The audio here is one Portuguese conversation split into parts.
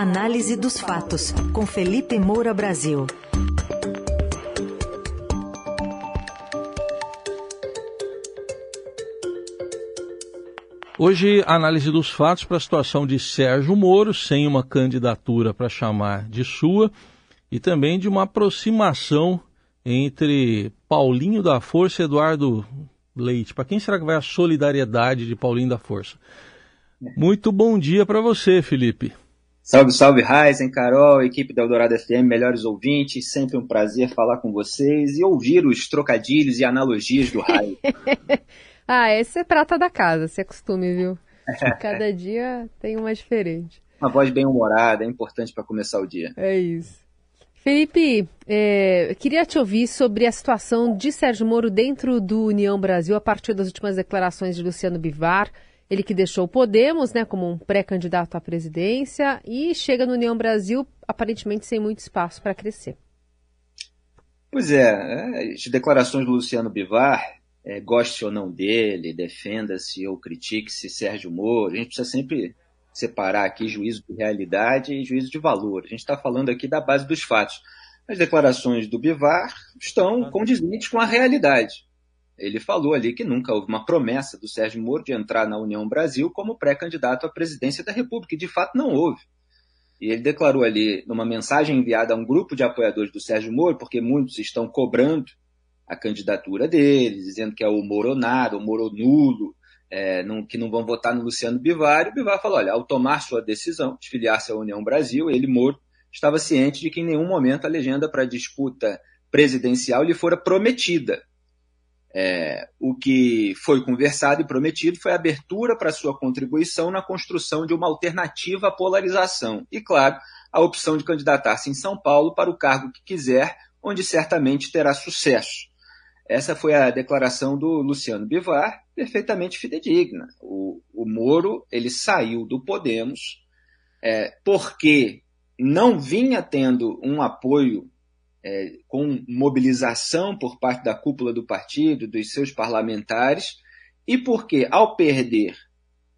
Análise dos fatos, com Felipe Moura Brasil. Hoje, análise dos fatos para a situação de Sérgio Moro, sem uma candidatura para chamar de sua, e também de uma aproximação entre Paulinho da Força e Eduardo Leite. Para quem será que vai a solidariedade de Paulinho da Força? Muito bom dia para você, Felipe. Salve, salve, Ryzen, Carol, equipe da Eldorado FM, melhores ouvintes. Sempre um prazer falar com vocês e ouvir os trocadilhos e analogias do raio. ah, esse é prata da casa, se acostume, viu? Cada dia tem uma diferente. Uma voz bem humorada, é importante para começar o dia. É isso. Felipe, é, queria te ouvir sobre a situação de Sérgio Moro dentro do União Brasil a partir das últimas declarações de Luciano Bivar. Ele que deixou o Podemos né, como um pré-candidato à presidência e chega no União Brasil aparentemente sem muito espaço para crescer. Pois é, as declarações do Luciano Bivar, é, goste ou não dele, defenda-se ou critique-se Sérgio Moro, a gente precisa sempre separar aqui juízo de realidade e juízo de valor. A gente está falando aqui da base dos fatos. As declarações do Bivar estão condizentes com a realidade. Ele falou ali que nunca houve uma promessa do Sérgio Moro de entrar na União Brasil como pré-candidato à presidência da República, e de fato não houve. E ele declarou ali, numa mensagem enviada a um grupo de apoiadores do Sérgio Moro, porque muitos estão cobrando a candidatura dele, dizendo que é o Moro nada, o Moro nulo, é, não, que não vão votar no Luciano Bivar, e o Bivar falou: olha, ao tomar sua decisão de filiar-se à União Brasil, ele, Moro, estava ciente de que em nenhum momento a legenda para disputa presidencial lhe fora prometida. É, o que foi conversado e prometido foi abertura para sua contribuição na construção de uma alternativa à polarização e, claro, a opção de candidatar-se em São Paulo para o cargo que quiser, onde certamente terá sucesso. Essa foi a declaração do Luciano Bivar, perfeitamente fidedigna. O, o Moro ele saiu do Podemos é, porque não vinha tendo um apoio é, com mobilização por parte da cúpula do partido, dos seus parlamentares, e porque, ao perder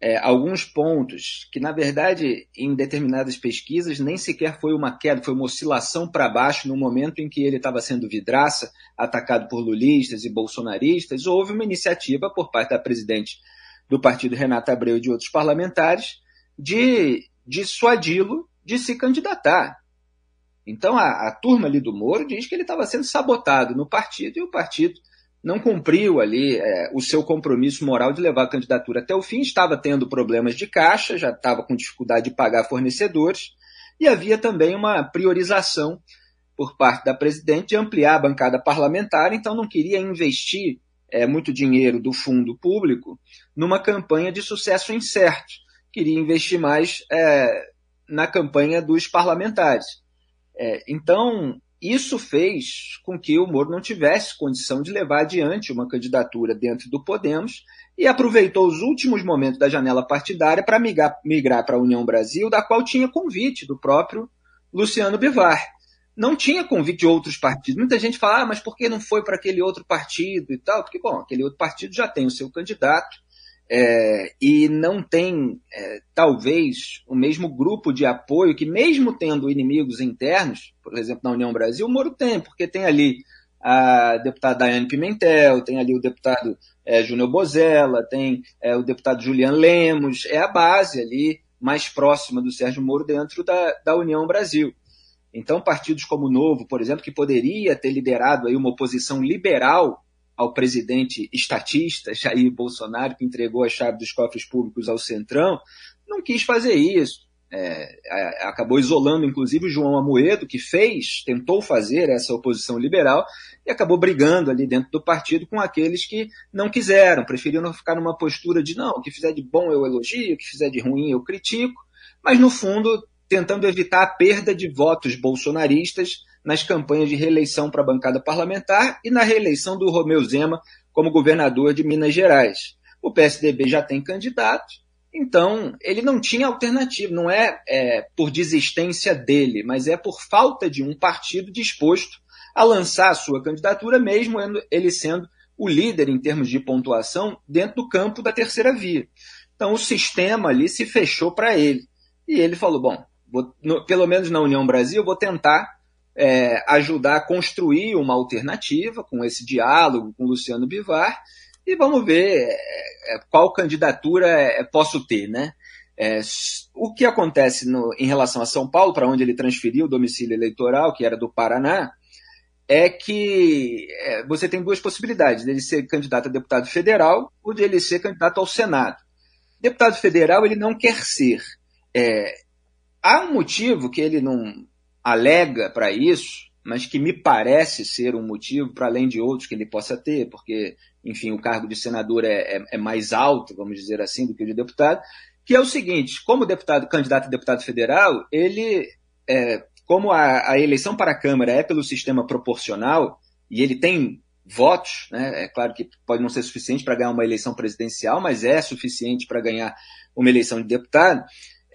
é, alguns pontos que, na verdade, em determinadas pesquisas, nem sequer foi uma queda, foi uma oscilação para baixo no momento em que ele estava sendo vidraça, atacado por lulistas e bolsonaristas. Houve uma iniciativa por parte da presidente do partido, Renata Abreu, e de outros parlamentares, de dissuadi-lo de se candidatar. Então, a, a turma ali do Moro diz que ele estava sendo sabotado no partido e o partido não cumpriu ali é, o seu compromisso moral de levar a candidatura até o fim, estava tendo problemas de caixa, já estava com dificuldade de pagar fornecedores, e havia também uma priorização por parte da presidente de ampliar a bancada parlamentar, então não queria investir é, muito dinheiro do fundo público numa campanha de sucesso incerto, queria investir mais é, na campanha dos parlamentares. É, então, isso fez com que o Moro não tivesse condição de levar adiante uma candidatura dentro do Podemos e aproveitou os últimos momentos da janela partidária para migrar, migrar para a União Brasil, da qual tinha convite do próprio Luciano Bivar. Não tinha convite de outros partidos. Muita gente fala, ah, mas por que não foi para aquele outro partido e tal? Porque, bom, aquele outro partido já tem o seu candidato é, e não tem, é, talvez, o mesmo grupo de apoio que, mesmo tendo inimigos internos, por exemplo, na União Brasil, o Moro tem, porque tem ali a deputada Daiane Pimentel, tem ali o deputado é, Júnior Bozella, tem é, o deputado Julian Lemos, é a base ali mais próxima do Sérgio Moro dentro da, da União Brasil. Então, partidos como o Novo, por exemplo, que poderia ter liderado aí uma oposição liberal ao presidente estatista Jair Bolsonaro, que entregou a chave dos cofres públicos ao Centrão, não quis fazer isso. É, acabou isolando, inclusive, o João Amoedo, que fez, tentou fazer essa oposição liberal, e acabou brigando ali dentro do partido com aqueles que não quiseram, preferiram ficar numa postura de não, o que fizer de bom eu elogio, o que fizer de ruim eu critico, mas no fundo tentando evitar a perda de votos bolsonaristas nas campanhas de reeleição para a bancada parlamentar e na reeleição do Romeu Zema como governador de Minas Gerais. O PSDB já tem candidato, então ele não tinha alternativa, não é, é por desistência dele, mas é por falta de um partido disposto a lançar a sua candidatura, mesmo ele sendo o líder em termos de pontuação dentro do campo da terceira via. Então o sistema ali se fechou para ele. E ele falou: bom, vou, no, pelo menos na União Brasil, vou tentar é, ajudar a construir uma alternativa com esse diálogo com Luciano Bivar e vamos ver é, qual candidatura é, posso ter, né? É, o que acontece no, em relação a São Paulo, para onde ele transferiu o domicílio eleitoral, que era do Paraná, é que é, você tem duas possibilidades, dele ser candidato a deputado federal ou de ele ser candidato ao Senado. Deputado federal ele não quer ser. É, há um motivo que ele não alega para isso, mas que me parece ser um motivo, para além de outros que ele possa ter, porque, enfim, o cargo de senador é, é, é mais alto, vamos dizer assim, do que o de deputado, que é o seguinte: como deputado, candidato a deputado federal, ele, é, como a, a, eleição para a Câmara é pelo sistema proporcional, e ele tem votos, né, é claro que pode não ser suficiente para ganhar uma eleição presidencial, mas é suficiente para ganhar uma eleição de deputado,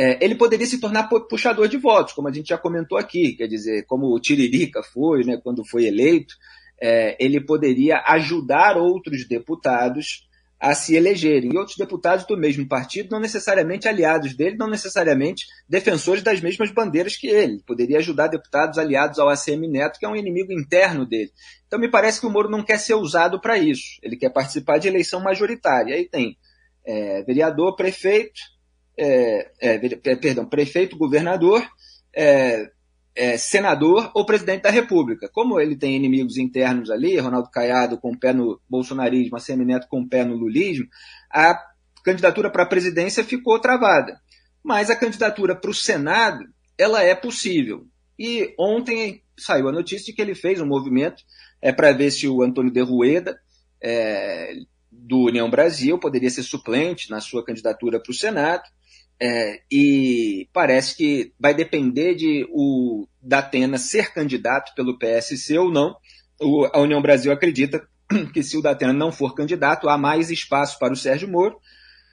é, ele poderia se tornar puxador de votos, como a gente já comentou aqui, quer dizer, como o Tiririca foi, né, quando foi eleito, é, ele poderia ajudar outros deputados a se elegerem. E outros deputados do mesmo partido, não necessariamente aliados dele, não necessariamente defensores das mesmas bandeiras que ele. Poderia ajudar deputados aliados ao ACM Neto, que é um inimigo interno dele. Então me parece que o Moro não quer ser usado para isso. Ele quer participar de eleição majoritária. Aí tem é, vereador, prefeito, é, é, é perdão, prefeito, governador, é, é, senador ou presidente da República. Como ele tem inimigos internos ali, Ronaldo Caiado com o pé no bolsonarismo, a Semineto com o pé no lulismo, a candidatura para a presidência ficou travada. Mas a candidatura para o Senado, ela é possível. E ontem saiu a notícia de que ele fez um movimento é, para ver se o Antônio de Rueda, é, do União Brasil, poderia ser suplente na sua candidatura para o Senado. É, e parece que vai depender de o Datena ser candidato pelo PSC ou não. O, a União Brasil acredita que se o Datena não for candidato, há mais espaço para o Sérgio Moro.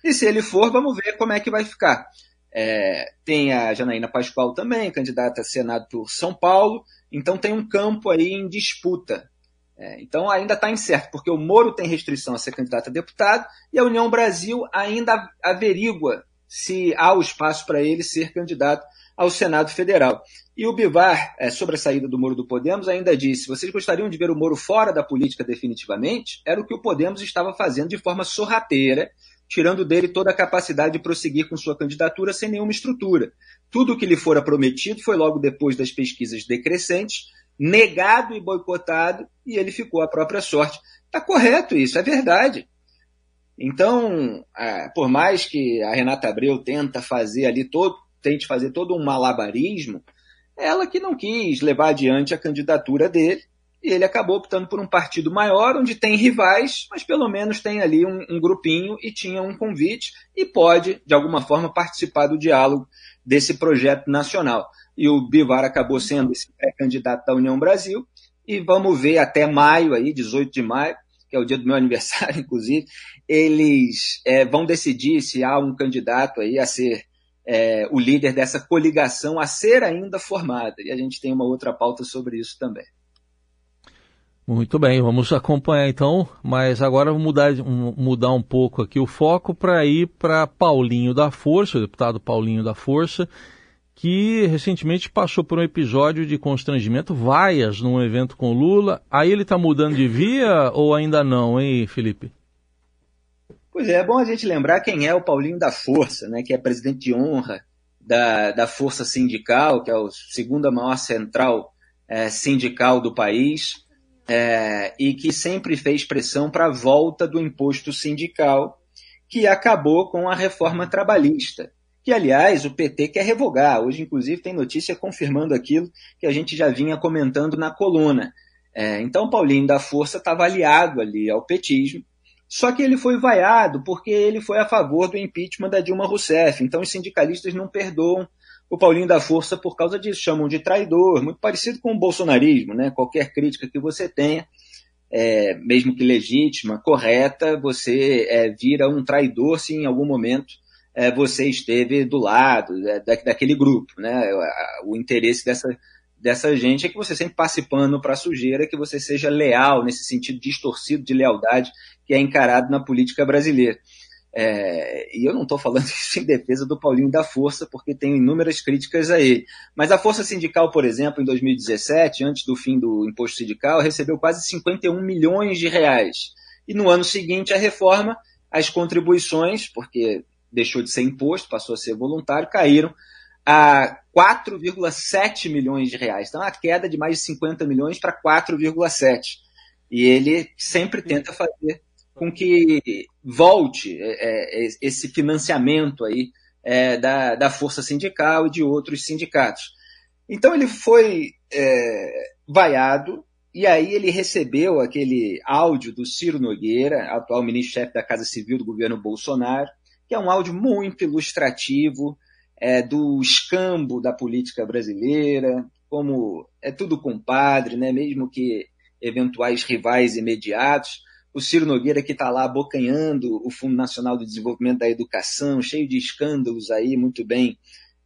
E se ele for, vamos ver como é que vai ficar. É, tem a Janaína Pascoal também, candidata a Senado por São Paulo. Então tem um campo aí em disputa. É, então ainda está incerto, porque o Moro tem restrição a ser candidato a deputado e a União Brasil ainda averigua se há o espaço para ele ser candidato ao Senado Federal. E o Bivar, é, sobre a saída do Moro do Podemos, ainda disse: vocês gostariam de ver o Moro fora da política definitivamente? Era o que o Podemos estava fazendo de forma sorrateira, tirando dele toda a capacidade de prosseguir com sua candidatura sem nenhuma estrutura. Tudo o que lhe fora prometido foi logo depois das pesquisas decrescentes, negado e boicotado, e ele ficou à própria sorte. Está correto isso, é verdade. Então, é, por mais que a Renata Abreu tenta fazer ali todo, tente fazer todo um malabarismo, ela que não quis levar adiante a candidatura dele, e ele acabou optando por um partido maior, onde tem rivais, mas pelo menos tem ali um, um grupinho e tinha um convite e pode, de alguma forma, participar do diálogo desse projeto nacional. E o Bivar acabou sendo esse pré-candidato da União Brasil, e vamos ver até maio, aí, 18 de maio, que é o dia do meu aniversário, inclusive, eles é, vão decidir se há um candidato aí a ser é, o líder dessa coligação a ser ainda formada. E a gente tem uma outra pauta sobre isso também. Muito bem, vamos acompanhar então, mas agora vou mudar, mudar um pouco aqui o foco para ir para Paulinho da Força, o deputado Paulinho da Força, que recentemente passou por um episódio de constrangimento, vaias num evento com Lula. Aí ele está mudando de via ou ainda não, hein, Felipe? Pois é, é bom a gente lembrar quem é o Paulinho da Força, né, que é presidente de honra da, da Força Sindical, que é a segunda maior central é, sindical do país, é, e que sempre fez pressão para a volta do imposto sindical, que acabou com a reforma trabalhista que, aliás, o PT quer revogar. Hoje, inclusive, tem notícia confirmando aquilo que a gente já vinha comentando na coluna. É, então, Paulinho da Força estava aliado ali ao petismo, só que ele foi vaiado porque ele foi a favor do impeachment da Dilma Rousseff. Então, os sindicalistas não perdoam o Paulinho da Força por causa disso, chamam de traidor, muito parecido com o bolsonarismo, né? Qualquer crítica que você tenha, é, mesmo que legítima, correta, você é, vira um traidor se em algum momento é, você esteve do lado é, da, daquele grupo, né? O interesse dessa, dessa gente é que você sempre passe pano para a sujeira, que você seja leal nesse sentido distorcido de lealdade que é encarado na política brasileira. É, e eu não estou falando isso em defesa do Paulinho da Força, porque tenho inúmeras críticas a ele. Mas a Força Sindical, por exemplo, em 2017, antes do fim do imposto sindical, recebeu quase 51 milhões de reais. E no ano seguinte, a reforma, as contribuições, porque deixou de ser imposto, passou a ser voluntário, caíram a 4,7 milhões de reais. Então, a queda de mais de 50 milhões para 4,7. E ele sempre tenta fazer com que volte é, é, esse financiamento aí é, da, da força sindical e de outros sindicatos. Então ele foi é, vaiado e aí ele recebeu aquele áudio do Ciro Nogueira, atual ministro-chefe da Casa Civil do governo Bolsonaro, que é um áudio muito ilustrativo é, do escambo da política brasileira, como é tudo compadre, né? mesmo que eventuais rivais imediatos, o Ciro Nogueira que está lá abocanhando o Fundo Nacional do Desenvolvimento da Educação, cheio de escândalos aí, muito bem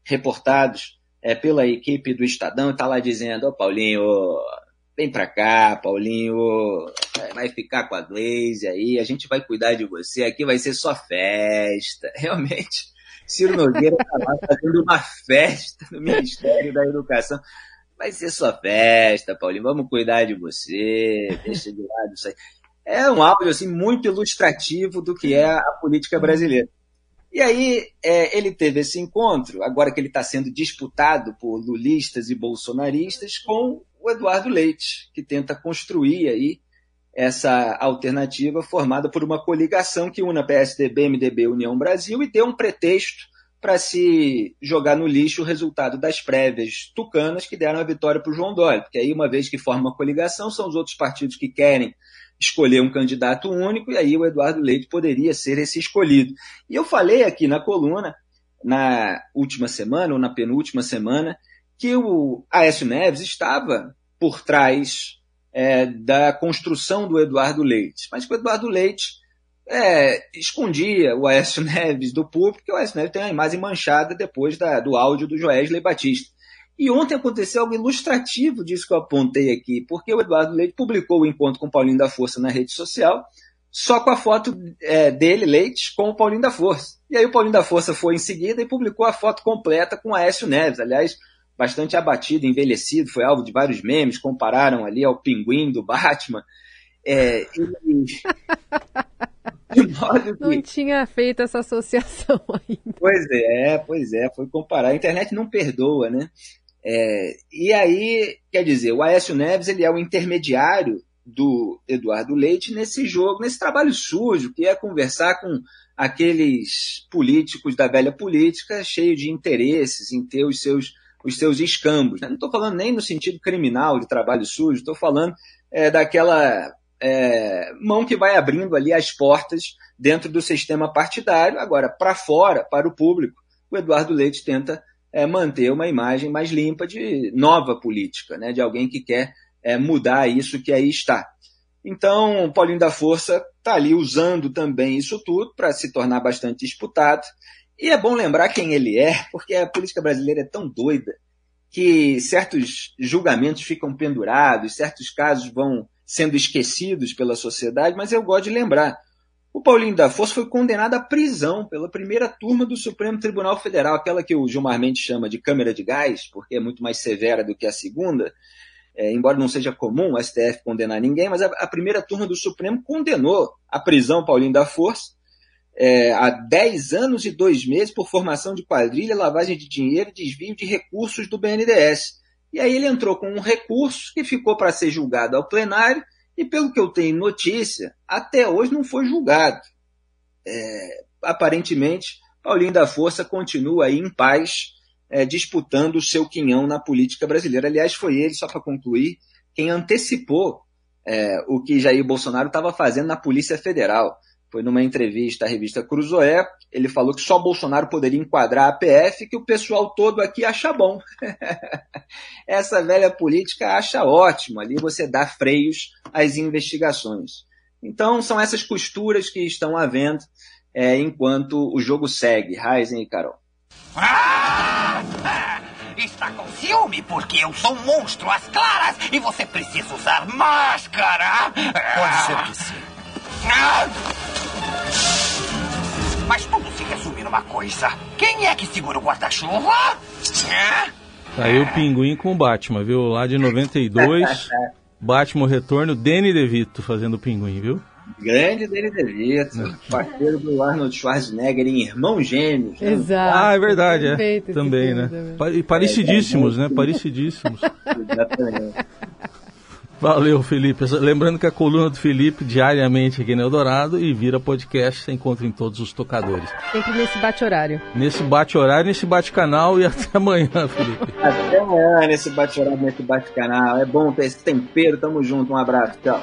reportados é, pela equipe do Estadão, está lá dizendo, ô oh, Paulinho, vem para cá, Paulinho, vai ficar com a Glaze aí, a gente vai cuidar de você, aqui vai ser só festa. Realmente, Ciro Nogueira está lá fazendo uma festa no Ministério da Educação. Vai ser sua festa, Paulinho, vamos cuidar de você, deixa de lado isso aí é um áudio assim, muito ilustrativo do que é a política brasileira. E aí é, ele teve esse encontro, agora que ele está sendo disputado por lulistas e bolsonaristas, com o Eduardo Leite, que tenta construir aí essa alternativa formada por uma coligação que una PSDB, MDB União Brasil e deu um pretexto para se jogar no lixo o resultado das prévias tucanas que deram a vitória para o João Dória, porque aí uma vez que forma uma coligação, são os outros partidos que querem escolher um candidato único, e aí o Eduardo Leite poderia ser esse escolhido. E eu falei aqui na coluna, na última semana, ou na penúltima semana, que o Aécio Neves estava por trás é, da construção do Eduardo Leite, mas que o Eduardo Leite é, escondia o Aécio Neves do público, porque o Aécio Neves tem a imagem manchada depois da, do áudio do Joesley Batista. E ontem aconteceu algo ilustrativo disso que eu apontei aqui, porque o Eduardo Leite publicou o encontro com o Paulinho da Força na rede social, só com a foto é, dele, Leite, com o Paulinho da Força. E aí o Paulinho da Força foi em seguida e publicou a foto completa com Aécio Neves, aliás, bastante abatido, envelhecido, foi alvo de vários memes, compararam ali ao pinguim do Batman. É, e... Não tinha feito essa associação ainda. Pois é, pois é, foi comparar. A internet não perdoa, né? É, e aí, quer dizer, o Aécio Neves ele é o intermediário do Eduardo Leite nesse jogo, nesse trabalho sujo, que é conversar com aqueles políticos da velha política, cheio de interesses em ter os seus, os seus escambos. Não estou falando nem no sentido criminal de trabalho sujo, estou falando é, daquela é, mão que vai abrindo ali as portas dentro do sistema partidário. Agora, para fora, para o público, o Eduardo Leite tenta é, manter uma imagem mais limpa de nova política, né, de alguém que quer é, mudar isso que aí está. Então, Paulinho da Força está ali usando também isso tudo para se tornar bastante disputado. E é bom lembrar quem ele é, porque a política brasileira é tão doida que certos julgamentos ficam pendurados, certos casos vão sendo esquecidos pela sociedade, mas eu gosto de lembrar. O Paulinho da Força foi condenado à prisão pela primeira turma do Supremo Tribunal Federal, aquela que o Gilmar Mendes chama de câmara de gás, porque é muito mais severa do que a segunda, é, embora não seja comum o STF condenar ninguém, mas a, a, primeira turma do Supremo condenou a prisão Paulinho da Força é, a 10 anos e 2 meses por formação de quadrilha, lavagem de dinheiro e desvio de recursos do BNDES. E aí ele entrou com um recurso que ficou para ser julgado ao plenário e pelo que eu tenho notícia, até hoje não foi julgado. É, aparentemente, Paulinho da Força continua aí em paz, é, disputando o seu quinhão na política brasileira. Aliás, foi ele, só para concluir, quem antecipou é, o que Jair Bolsonaro estava fazendo na Polícia Federal. Foi numa entrevista à revista Cruzoé, ele falou que só Bolsonaro poderia enquadrar a PF que o pessoal todo aqui acha bom. Essa velha política acha ótimo, ali você dá freios às investigações. Então são essas costuras que estão havendo é, enquanto o jogo segue. Ryzen e Carol. Ah! Está com ciúme porque eu sou um monstro às claras e você precisa usar máscara. Pode ser que sim. Ah! Uma coisa. Quem é que segura o guarda-chuva? Aí o Pinguim com o Batman, viu? Lá de 92, Batman Retorno, Danny DeVito fazendo o Pinguim, viu? Grande Danny DeVito, parceiro do Arnold Schwarzenegger em Irmão Gêmeos. né? Exato. Ah, é verdade, é. Também, né? E parecidíssimos, né? Parecidíssimos. Exatamente. Valeu, Felipe. Lembrando que a coluna do Felipe diariamente aqui no Eldorado e vira podcast, você encontra em todos os tocadores. Sempre nesse bate-horário. Nesse bate-horário, nesse bate-canal e até amanhã, Felipe. Até amanhã nesse bate-horário, nesse bate-canal. É bom ter esse tempero. Tamo junto. Um abraço. Tchau.